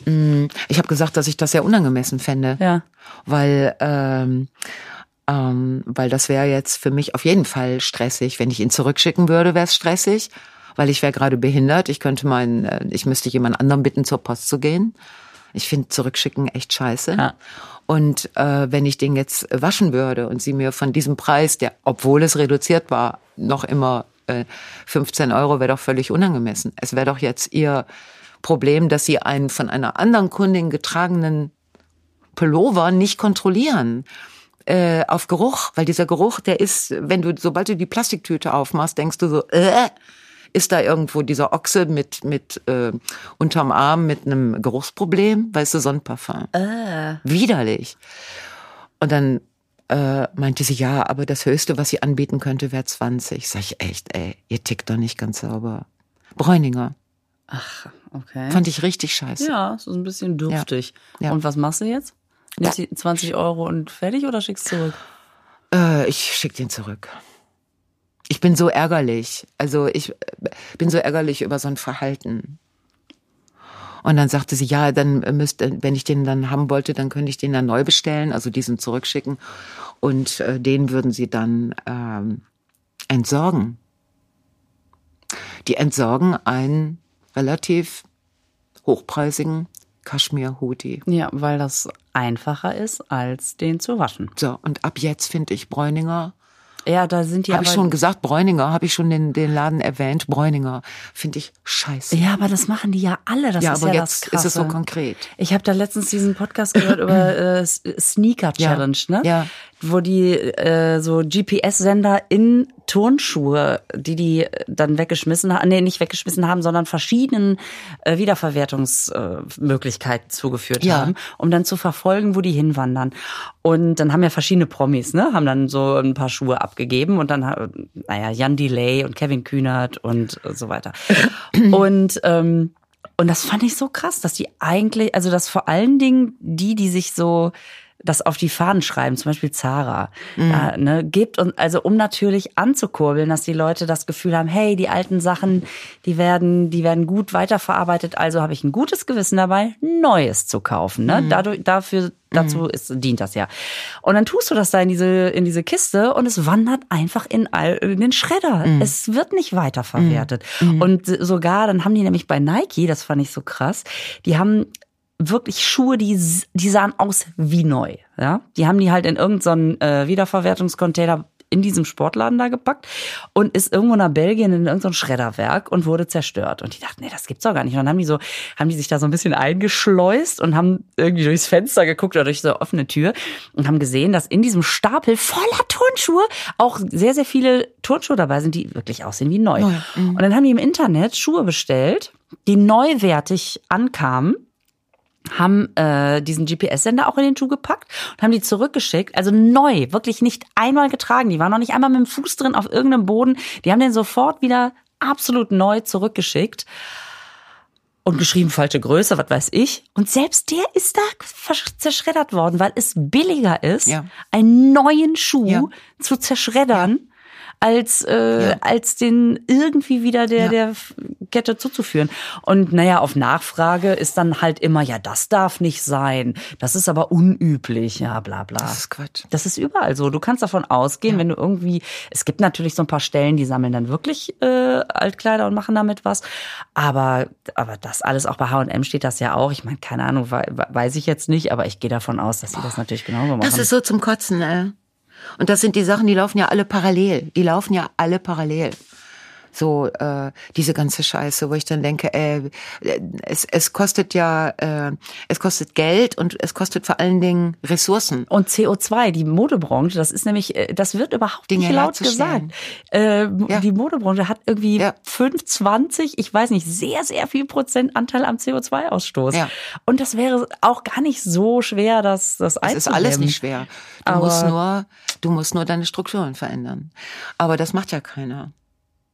S1: Ich habe gesagt, dass ich das sehr unangemessen fände.
S3: Ja.
S1: Weil, ähm, ähm, weil das wäre jetzt für mich auf jeden Fall stressig. Wenn ich ihn zurückschicken würde, wäre es stressig, weil ich wäre gerade behindert. Ich könnte meinen, äh, ich müsste jemand anderem bitten, zur Post zu gehen. Ich finde zurückschicken echt scheiße.
S3: Ja.
S1: Und äh, wenn ich den jetzt waschen würde und sie mir von diesem Preis, der, obwohl es reduziert war, noch immer äh, 15 Euro, wäre doch völlig unangemessen. Es wäre doch jetzt ihr Problem, dass sie einen von einer anderen Kundin getragenen Pullover nicht kontrollieren äh, auf Geruch, weil dieser Geruch, der ist, wenn du, sobald du die Plastiktüte aufmachst, denkst du so, äh, ist da irgendwo dieser Ochse mit mit äh, unterm Arm mit einem Geruchsproblem, weißt du, Sonnenparfum.
S3: Äh.
S1: Widerlich. Und dann äh, meinte sie, ja, aber das Höchste, was sie anbieten könnte, wäre 20. Sag ich, echt, ey, ihr tickt doch nicht ganz sauber. Bräuninger.
S3: Okay.
S1: Fand ich richtig scheiße.
S3: Ja, so ein bisschen dürftig.
S1: Ja.
S3: Und was machst du jetzt? Nimmst du 20 Euro und fertig oder schickst zurück?
S1: Äh, ich schick den zurück. Ich bin so ärgerlich. Also ich äh, bin so ärgerlich über so ein Verhalten. Und dann sagte sie, ja, dann müsste, wenn ich den dann haben wollte, dann könnte ich den dann neu bestellen, also diesen zurückschicken. Und äh, den würden sie dann ähm, entsorgen. Die entsorgen einen relativ hochpreisigen Kaschmir-Hoodie.
S3: Ja, weil das einfacher ist, als den zu waschen.
S1: So, und ab jetzt finde ich Bräuninger
S3: Ja, da sind die
S1: Habe ich schon gesagt, Bräuninger, habe ich schon den, den Laden erwähnt. Bräuninger finde ich scheiße.
S3: Ja, aber das machen die ja alle. Das
S1: ja,
S3: ist
S1: aber
S3: ja
S1: jetzt
S3: das Krasse.
S1: ist es so konkret.
S3: Ich habe da letztens diesen Podcast gehört über äh, Sneaker
S1: Ja.
S3: Challenge, ne?
S1: Ja.
S3: Wo die äh, so GPS-Sender in Turnschuhe, die die dann weggeschmissen haben, nee, nicht weggeschmissen haben, sondern verschiedenen äh, Wiederverwertungsmöglichkeiten äh, zugeführt
S1: Ja.
S3: haben, um dann zu verfolgen, wo die hinwandern. Und dann haben ja verschiedene Promis, ne, haben dann so ein paar Schuhe abgegeben und dann, naja, Jan Delay und Kevin Kühnert und so weiter. und ähm, und das fand ich so krass, dass die eigentlich, also dass vor allen Dingen die, die sich so das auf die Fahnen schreiben, zum Beispiel Zara, da, ne, gibt und also um natürlich anzukurbeln, dass die Leute das Gefühl haben, hey, die alten Sachen, die werden, die werden gut weiterverarbeitet, also habe ich ein gutes Gewissen dabei, Neues zu kaufen. Ne? Dadurch, dafür, dazu ist, dient das ja. Und dann tust du das da in diese, in diese Kiste und es wandert einfach in, all, in den Schredder. Es wird nicht weiterverwertet. Und sogar, dann haben die nämlich bei Nike, das fand ich so krass, die haben wirklich Schuhe, die, die sahen aus wie neu. Ja? Die haben die halt in irgendeinen äh, Wiederverwertungscontainer in diesem Sportladen da gepackt und ist irgendwo nach Belgien in irgendein Schredderwerk und wurde zerstört. Und die dachten, nee, das gibt's doch gar nicht. Und dann haben die so, haben die sich da so ein bisschen eingeschleust und haben irgendwie durchs Fenster geguckt oder durch so eine offene Tür und haben gesehen, dass in diesem Stapel voller Turnschuhe auch sehr, sehr viele Turnschuhe dabei sind, die wirklich aussehen wie neu.
S1: Neu,
S3: Und dann haben die im Internet Schuhe bestellt, die neuwertig ankamen haben äh, diesen GPS-Sender auch in den Schuh gepackt und haben die zurückgeschickt. Also neu, wirklich nicht einmal getragen. Die waren noch nicht einmal mit dem Fuß drin auf irgendeinem Boden. Die haben den sofort wieder absolut neu zurückgeschickt. Und geschrieben falsche Größe, was weiß ich. Und selbst der ist da zerschreddert worden, weil es billiger ist,
S1: Ja.
S3: einen neuen Schuh
S1: Ja.
S3: zu zerschreddern, als, äh,
S1: Ja.
S3: als den irgendwie wieder der,
S1: Ja.
S3: der Kette zuzuführen. Und naja, auf Nachfrage ist dann halt immer, ja, das darf nicht sein. Das ist aber unüblich, ja, bla bla.
S1: Das ist Quatsch.
S3: Das ist überall so. Du kannst davon ausgehen, wenn du irgendwie, es gibt natürlich so ein paar Stellen, die sammeln dann wirklich äh, Altkleider und machen damit was. Aber, aber das alles, auch bei H&M steht das ja auch. Ich meine, keine Ahnung, wei- weiß ich jetzt nicht, aber ich gehe davon aus, dass sie das natürlich genauso machen.
S1: Das ist so zum Kotzen, ey. Und das sind die Sachen, die laufen ja alle parallel. Die laufen ja alle parallel. So äh, diese ganze Scheiße, wo ich dann denke, äh, es, es kostet ja, äh, es kostet Geld und es kostet vor allen Dingen Ressourcen.
S3: Und CO2, die Modebranche, das ist nämlich, äh, das wird überhaupt
S1: Dinge
S3: nicht laut gesagt. Äh,
S1: Ja.
S3: Die Modebranche hat irgendwie
S1: Ja.
S3: 25, ich weiß nicht, sehr, sehr viel Prozent Anteil am CO2-Ausstoß.
S1: Ja.
S3: Und das wäre auch gar nicht so schwer, das, das
S1: Es ist alles nicht schwer. Du
S3: Aber-
S1: musst nur, du musst nur deine Strukturen verändern. Aber das macht ja keiner.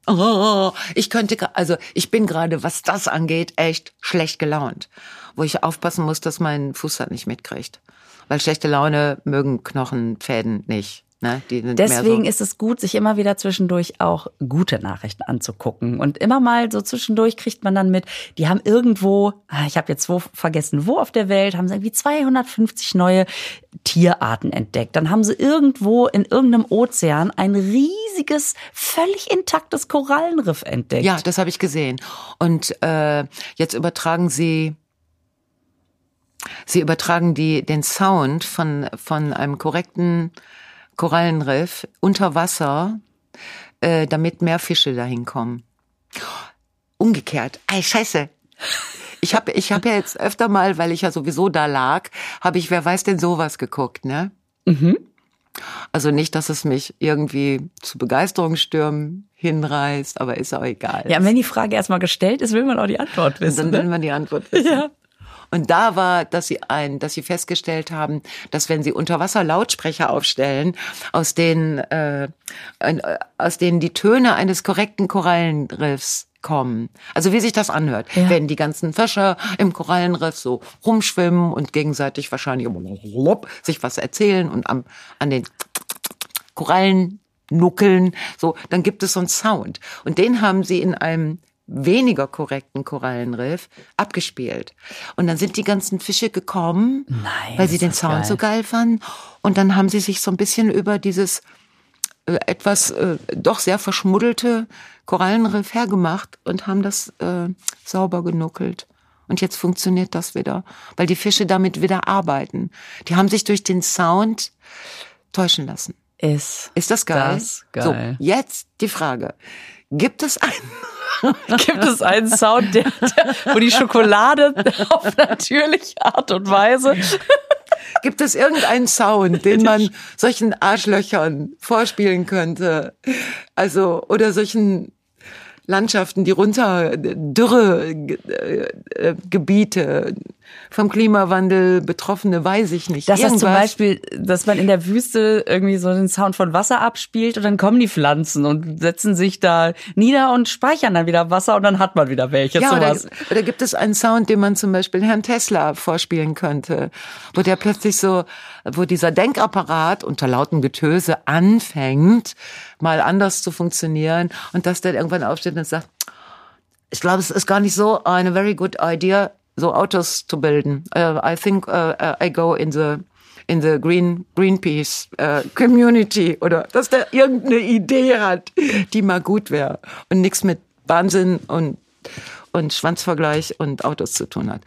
S1: Oh, ich könnte, also ich bin gerade, was das angeht, echt schlecht gelaunt. Wo ich aufpassen muss, dass mein Fuß das nicht mitkriegt. Weil schlechte Laune mögen Knochenfäden nicht. Ne?
S3: Deswegen
S1: mehr
S3: ist es gut, sich immer wieder zwischendurch auch gute Nachrichten anzugucken. Und immer mal so zwischendurch kriegt man dann mit, die haben irgendwo, ah, ich habe jetzt wo vergessen, wo auf der Welt, haben sie irgendwie 250 neue Tierarten entdeckt. Dann haben sie irgendwo in irgendeinem Ozean ein riesiges, völlig intaktes Korallenriff entdeckt.
S1: so. Ja, das habe ich gesehen. Und äh, jetzt übertragen sie, sie übertragen die den Sound von von einem korrekten Korallenriff unter Wasser, äh, damit mehr Fische dahin kommen. Umgekehrt. Ey, scheiße. Ich habe ich hab ja jetzt öfter mal, weil ich ja sowieso da lag, habe ich, wer weiß denn sowas geguckt, ne? Also nicht, dass es mich irgendwie zu Begeisterungsstürmen hinreißt, aber ist auch egal.
S3: Ja, wenn die Frage erstmal gestellt ist, will man auch die Antwort wissen.
S1: Dann will
S3: Ne?
S1: man die Antwort wissen.
S3: Ja.
S1: Und da war, dass sie ein, dass sie festgestellt haben, dass wenn sie unter Wasser Lautsprecher aufstellen, aus denen, äh, äh, aus denen die Töne eines korrekten Korallenriffs kommen. Also wie sich das anhört,
S3: Ja.
S1: wenn die ganzen Fische im Korallenriff so rumschwimmen und gegenseitig wahrscheinlich sich was erzählen und am, an den Korallen nuckeln, so, dann gibt es so einen Sound. Und den haben sie in einem weniger korrekten Korallenriff abgespielt. Und dann sind die ganzen Fische gekommen,
S3: Nein,
S1: weil sie den Sound
S3: geil.
S1: so geil fanden. Und dann haben sie sich so ein bisschen über dieses äh, etwas äh, doch sehr verschmuddelte Korallenriff hergemacht und haben das äh, sauber genuckelt. Und jetzt funktioniert das wieder, weil die Fische damit wieder arbeiten. Die haben sich durch den Sound täuschen lassen.
S3: Ist.
S1: Ist das geil?
S3: Das geil.
S1: So, jetzt die Frage. Gibt es einen,
S3: Gibt es einen Sound, der, der, wo die Schokolade auf natürliche Art und Weise.
S1: gibt es irgendeinen Sound, den man solchen Arschlöchern vorspielen könnte? Also, oder solchen Landschaften, die runter Dürre äh, äh, Gebiete vom Klimawandel betroffene, weiß ich nicht.
S3: Das ist zum
S1: Irgendwas.
S3: Beispiel, dass man in der Wüste irgendwie so den Sound von Wasser abspielt und dann kommen die Pflanzen und setzen sich da nieder und speichern dann wieder Wasser und dann hat man wieder welche.
S1: Ja, oder, oder gibt es einen Sound, den man zum Beispiel Herrn Tesla vorspielen könnte, wo der plötzlich so, wo dieser Denkapparat unter lautem Getöse anfängt, mal anders zu funktionieren und dass der irgendwann aufsteht und sagt, ich glaube, es ist gar nicht so eine very good idea, so Autos zu bilden. Uh, I think uh, I go in the in the Green Greenpeace uh, Community oder dass der irgendeine Idee hat, die mal gut wäre und nichts mit Wahnsinn und und Schwanzvergleich und Autos zu tun hat.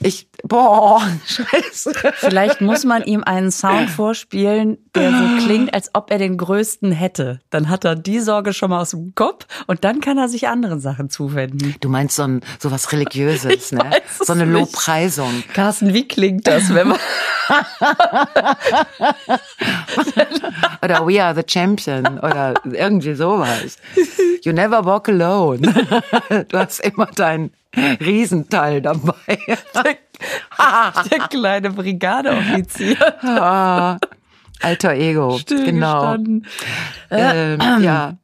S1: Ich boah, scheiße.
S3: Vielleicht muss man ihm einen Sound vorspielen, der so klingt, als ob er den größten hätte. Dann hat er die Sorge schon mal aus dem Kopf und dann kann er sich anderen Sachen zuwenden.
S1: Du meinst so ein so was religiöses,
S3: Ich
S1: ne? So eine
S3: nicht.
S1: Lobpreisung.
S3: Carsten, wie klingt das, wenn man
S1: Oder We Are the Champion oder irgendwie sowas. You never walk alone. Du hast immer deinen Riesenteil dabei.
S3: der kleine Brigadeoffizier
S1: Ah, Alter Ego. Genau.
S3: stillgestanden?
S1: Ähm, ja.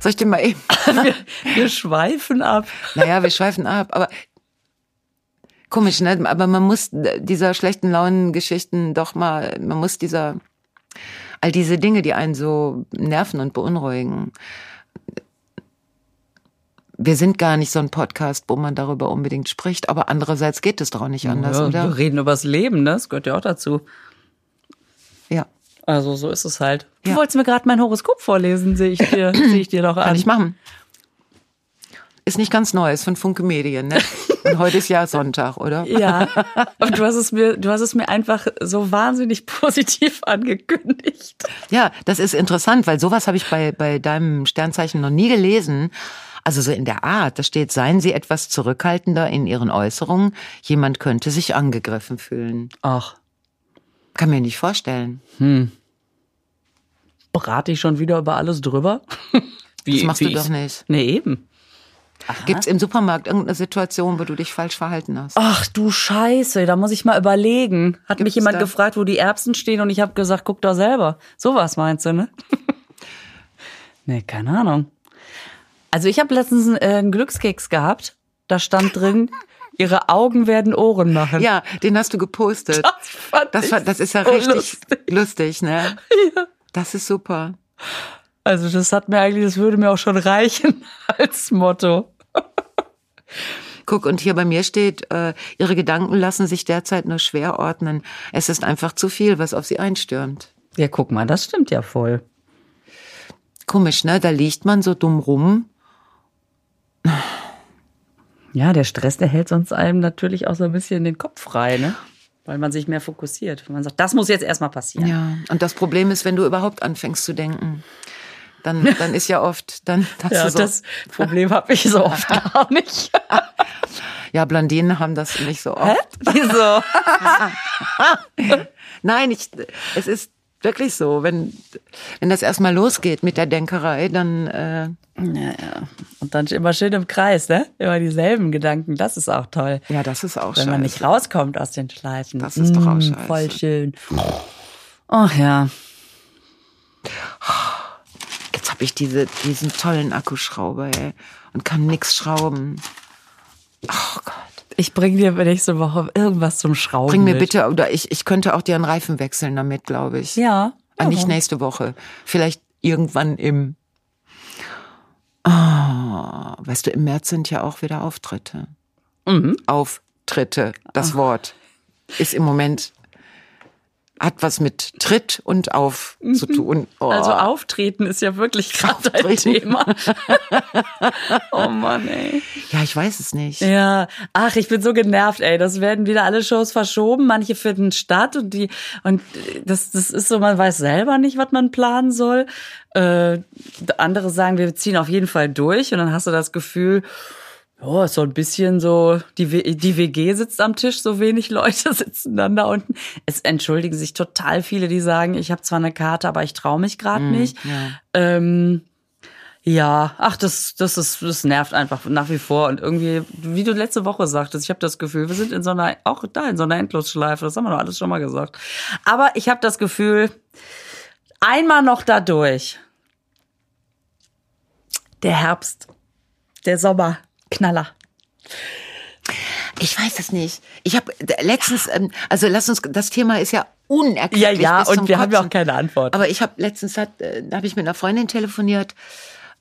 S1: Soll ich dir mal eben.
S3: Wir, wir schweifen ab.
S1: Naja, wir schweifen ab, aber komisch, ne? Aber man muss dieser schlechten Launen-Geschichten doch mal, man muss dieser, all diese Dinge, die einen so nerven und beunruhigen. Wir sind gar nicht so ein Podcast, wo man darüber unbedingt spricht, aber andererseits geht es doch auch nicht anders,
S3: Ja,
S1: oder?
S3: Wir reden übers Leben, ne? Das gehört ja auch dazu.
S1: Ja,
S3: Also so ist es halt. Du
S1: Ja.
S3: wolltest mir gerade mein Horoskop vorlesen, sehe ich dir, sehe ich dir doch an.
S1: kann ich machen. Ist nicht ganz neu, ist von Funke Medien, ne? Und heute ist ja Sonntag, oder?
S3: Ja, aber du hast es mir, du hast es mir einfach so wahnsinnig positiv angekündigt.
S1: Ja, das ist interessant, weil sowas habe ich bei, bei deinem Sternzeichen noch nie gelesen. Also so in der Art, da steht, seien Sie etwas zurückhaltender in Ihren Äußerungen. Jemand könnte sich angegriffen fühlen.
S3: Ach,
S1: Kann mir nicht vorstellen.
S3: brate ich schon wieder über alles drüber? Wie,
S1: Das machst
S3: wie
S1: du doch nicht.
S3: Nee, eben.
S1: Gibt's im Supermarkt irgendeine Situation, wo du dich falsch verhalten hast?
S3: Ach du Scheiße, da muss ich mal überlegen. Hat mich
S1: Gibt's
S3: jemand
S1: da-
S3: gefragt, wo die Erbsen stehen und ich habe gesagt, guck doch selber. Sowas meinst du, ne? nee, keine Ahnung. Also ich habe letztens äh, einen Glückskeks gehabt. Da stand drin, ihre Augen werden Ohren machen.
S1: Ja, den hast du gepostet.
S3: Das fand
S1: Das, war, das ist ja
S3: so
S1: richtig
S3: lustig.
S1: lustig, ne? Das ist super.
S3: Also das hat mir eigentlich, das würde mir auch schon reichen als Motto.
S1: Guck, und hier bei mir steht, äh, Ihre Gedanken lassen sich derzeit nur schwer ordnen. Es ist einfach zu viel, was auf Sie einstürmt.
S3: Ja, guck mal, das stimmt ja voll.
S1: Komisch, ne? Da liegt man so dumm rum.
S3: Ja, der Stress, der hält sonst einem natürlich auch so ein bisschen den Kopf frei, ne? Weil man sich mehr fokussiert. Wenn man sagt, das muss jetzt erstmal passieren.
S1: Ja. Und das Problem ist, wenn du überhaupt anfängst zu denken, dann, dann ist ja oft, dann hast
S3: Ja,
S1: du so,
S3: das Problem habe ich so oft gar nicht.
S1: ja, Blondinen haben das nicht so oft.
S3: Wieso?
S1: Nein, ich, es ist wirklich so, wenn, wenn das erstmal losgeht mit der Denkerei, dann, äh,
S3: Ja, ja. Und dann immer schön im Kreis, ne? Immer dieselben Gedanken. Das ist auch toll.
S1: ja, das ist auch
S3: Wenn man nicht
S1: scheiße.
S3: rauskommt aus den Schleifen.
S1: Das ist doch auch
S3: Mm,
S1: scheiße.
S3: Voll schön. Ach ja.
S1: Jetzt habe ich diese, diesen tollen Akkuschrauber, ey, und kann nix schrauben. Oh Gott.
S3: Ich bring dir nächste Woche irgendwas zum Schrauben.
S1: Bring mir
S3: mit.
S1: bitte, oder ich, ich könnte auch dir einen Reifen wechseln damit, glaube ich.
S3: Ja.
S1: Ah, nicht nächste Woche. Vielleicht irgendwann im. Ah, weißt du, im März sind ja auch wieder Auftritte.
S3: Mhm.
S1: Auftritte, das Wort ist im Moment hat was mit Tritt und auf zu tun. Oh.
S3: Also auftreten ist ja wirklich gerade ein. Thema. oh Mann, ey.
S1: ja, ich weiß es nicht.
S3: Ja, ach, ich bin so genervt, ey. Das werden wieder alle Shows verschoben, manche finden statt und die und das das ist so, man weiß selber nicht, was man planen soll. Äh, andere sagen, wir ziehen auf jeden Fall durch und dann hast du das Gefühl, ist so ein bisschen so, die, W- die WG sitzt am Tisch, so wenig Leute sitzen dann da unten. Es entschuldigen sich total viele, die sagen, ich habe zwar eine Karte, aber ich traue mich gerade nicht.
S1: ja.
S3: Ähm, ja, ach, das, das ist, das nervt einfach nach wie vor. Und irgendwie, wie du letzte Woche sagtest, ich habe das Gefühl, wir sind in so einer, auch da in so einer Endlosschleife, das haben wir doch alles schon mal gesagt. Aber ich habe das Gefühl, einmal noch da durch. Der Herbst, der Sommer, Knaller.
S1: Ich weiß es nicht. Ich habe letztens, ähm, also lass uns, das Thema ist ja unerklärlich.
S3: Ja, ja, und wir haben ja auch
S1: Kotzen.
S3: keine Antwort.
S1: Aber ich habe letztens, hat, äh, da habe ich mit einer Freundin telefoniert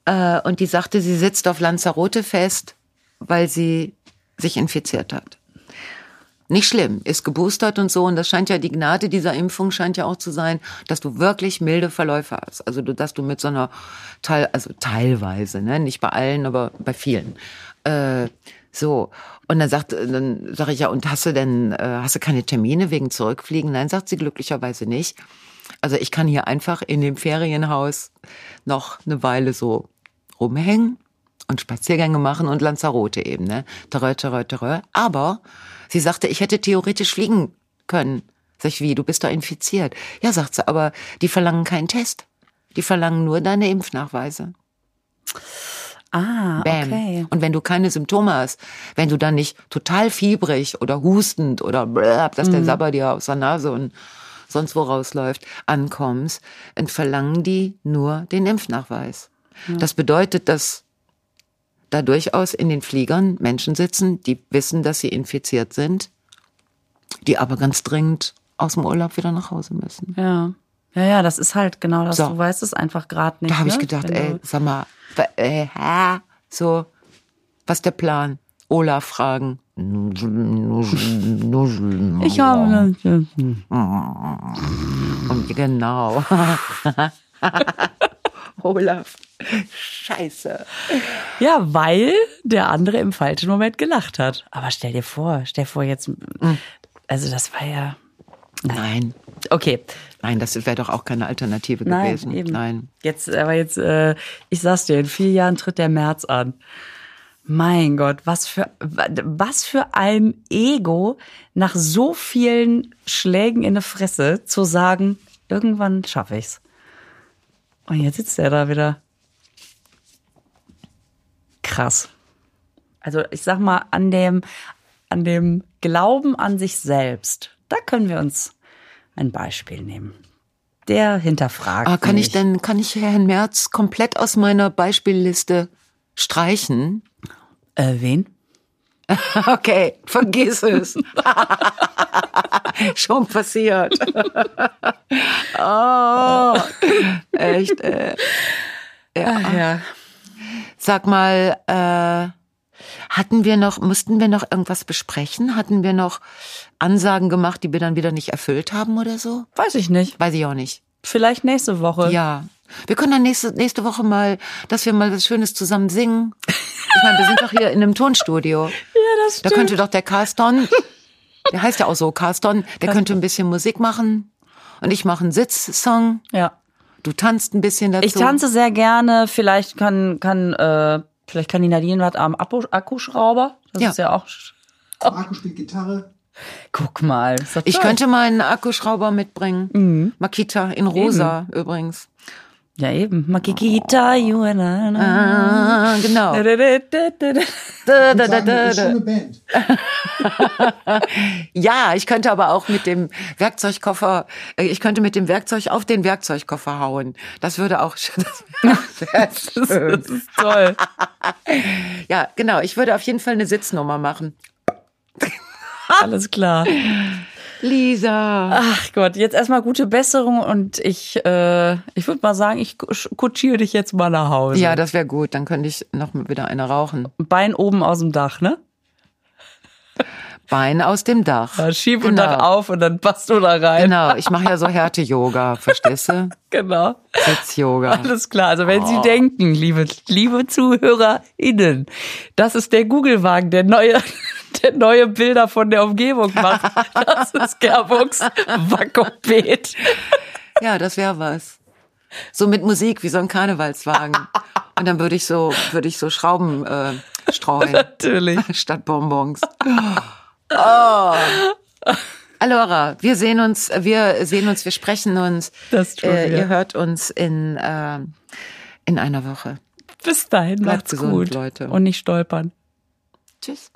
S1: äh, und die sagte, sie sitzt auf Lanzarote fest, weil sie sich infiziert hat. Nicht schlimm, ist geboostert und so. Und das scheint ja die Gnade dieser Impfung scheint ja auch zu sein, dass du wirklich milde Verläufe hast. Also dass du mit so einer Teil, also teilweise, ne, nicht bei allen, aber bei vielen. Äh, so. Und dann sagt, dann sage ich ja, und hast du denn, äh, hast du keine Termine wegen Zurückfliegen? Nein, sagt sie glücklicherweise nicht. Also ich kann hier einfach in dem Ferienhaus noch eine Weile so rumhängen und Spaziergänge machen und Lanzarote eben, ne? Terreur, Terreur, Terreur. Aber sie sagte, ich hätte theoretisch fliegen können. Sag ich, wie, du bist doch infiziert. Ja, sagt sie, aber die verlangen keinen Test. Die verlangen nur deine Impfnachweise.
S3: Ah,
S1: Bam.
S3: okay.
S1: Und wenn du keine Symptome hast, wenn du dann nicht total fiebrig oder hustend oder blab, dass
S3: Mhm.
S1: der Sabber dir aus der Nase und sonst wo rausläuft, ankommst, dann verlangen die nur den Impfnachweis. Das bedeutet, dass da durchaus in den Fliegern Menschen sitzen, die wissen, dass sie infiziert sind, die aber ganz dringend aus dem Urlaub wieder nach Hause müssen.
S3: Ja. Ja, ja, das ist halt genau das.
S1: So.
S3: Du weißt es einfach gerade nicht.
S1: Da habe ich
S3: ne?
S1: gedacht,
S3: Wenn
S1: ey, sag mal, äh, so, was ist der Plan? Olaf fragen.
S3: Ich habe.
S1: Und genau. Olaf. Scheiße.
S3: Ja, weil der andere im falschen Moment gelacht hat. Aber stell dir vor, stell dir vor jetzt. Also das war ja.
S1: Nein.
S3: Okay.
S1: Nein, das wäre doch auch keine Alternative
S3: Nein,
S1: gewesen.
S3: eben.
S1: Nein.
S3: Jetzt, aber jetzt, äh, ich sag's dir, in vier Jahren tritt der März an. Mein Gott, was für, was für ein Ego, nach so vielen Schlägen in die Fresse zu sagen, irgendwann schaffe ich's. Und jetzt sitzt er da wieder. Krass. Also ich sag mal, an dem, an dem Glauben an sich selbst, da können wir uns ein Beispiel nehmen. Der hinterfragt.
S1: Ah, kann ich
S3: nicht.
S1: denn, kann ich Herrn Merz komplett aus meiner Beispielliste streichen?
S3: Äh, wen?
S1: Okay, vergiss es. Schon passiert. oh, echt. Äh.
S3: Ach, ja.
S1: Sag mal, äh, hatten wir noch, mussten wir noch irgendwas besprechen? Hatten wir noch Ansagen gemacht, die wir dann wieder nicht erfüllt haben oder so?
S3: Weiß ich nicht.
S1: Weiß ich auch nicht.
S3: Vielleicht nächste Woche.
S1: Ja. Wir können dann nächste, nächste Woche mal, dass wir mal was Schönes zusammen singen. Ich meine, wir sind doch hier in einem Tonstudio.
S3: Ja, das
S1: Da könnte doch der Carston, der heißt ja auch so Carston, der könnte ein bisschen Musik machen. Und ich mache einen Sitzsong.
S3: Ja.
S1: Du tanzt ein bisschen dazu.
S3: Ich tanze sehr gerne. Vielleicht kann, kann, äh, vielleicht kann die Nadine was am Akku- Akkuschrauber. Das
S1: Ja.
S3: ist ja auch.
S2: Marco spielt Gitarre.
S3: Guck mal.
S1: Ich
S3: toll.
S1: könnte mal einen Akkuschrauber mitbringen.
S3: Mhm.
S1: Makita in rosa übrigens.
S3: Ja, eben. Makikita, you and I.
S1: Ah, genau. Da, da, da, da,
S2: Sagen,
S1: da,
S2: ist schon
S1: da.
S2: eine Band.
S1: Ja, ich könnte aber auch mit dem Werkzeugkoffer, äh, ich könnte mit dem Werkzeug auf den Werkzeugkoffer hauen. Das würde auch, das wäre schön.
S3: Das ist toll.
S1: Ja, genau. Ich würde auf jeden Fall eine Sitznummer machen.
S3: Alles klar.
S1: Lisa.
S3: Ach Gott, jetzt erstmal gute Besserung und ich, äh, ich würde mal sagen, ich kutschiere dich jetzt mal nach Hause.
S1: Ja, das wäre gut. Dann könnte ich noch mal wieder eine rauchen.
S3: Bein oben aus dem Dach, ne?
S1: Bein aus dem Dach.
S3: Ja, schieb und
S1: Genau.
S3: dann auf und dann passt du da rein.
S1: Genau, ich mache ja so Härte-Yoga, verstehst du?
S3: Genau.
S1: Sitz-Yoga.
S3: Alles klar. Also wenn
S1: Oh.
S3: Sie denken, liebe, liebe ZuhörerInnen, das ist der Google-Wagen, der neue, der neue Bilder von der Umgebung macht. Das ist Gerbucks Wakoped.
S1: Ja, das wäre was. So mit Musik, wie so ein Karnevalswagen. Und dann würde ich so, würde ich so Schrauben äh, streuen
S3: Natürlich.
S1: statt Bonbons. Oh. Alora, wir sehen uns, wir sehen uns, wir sprechen uns.
S3: Das tun
S1: äh,
S3: wir.
S1: Ihr hört uns in, äh, in einer Woche.
S3: Bis dahin,
S1: Bleibt
S3: macht's
S1: gesund,
S3: gut.
S1: Leute.
S3: Und nicht stolpern.
S1: Tschüss.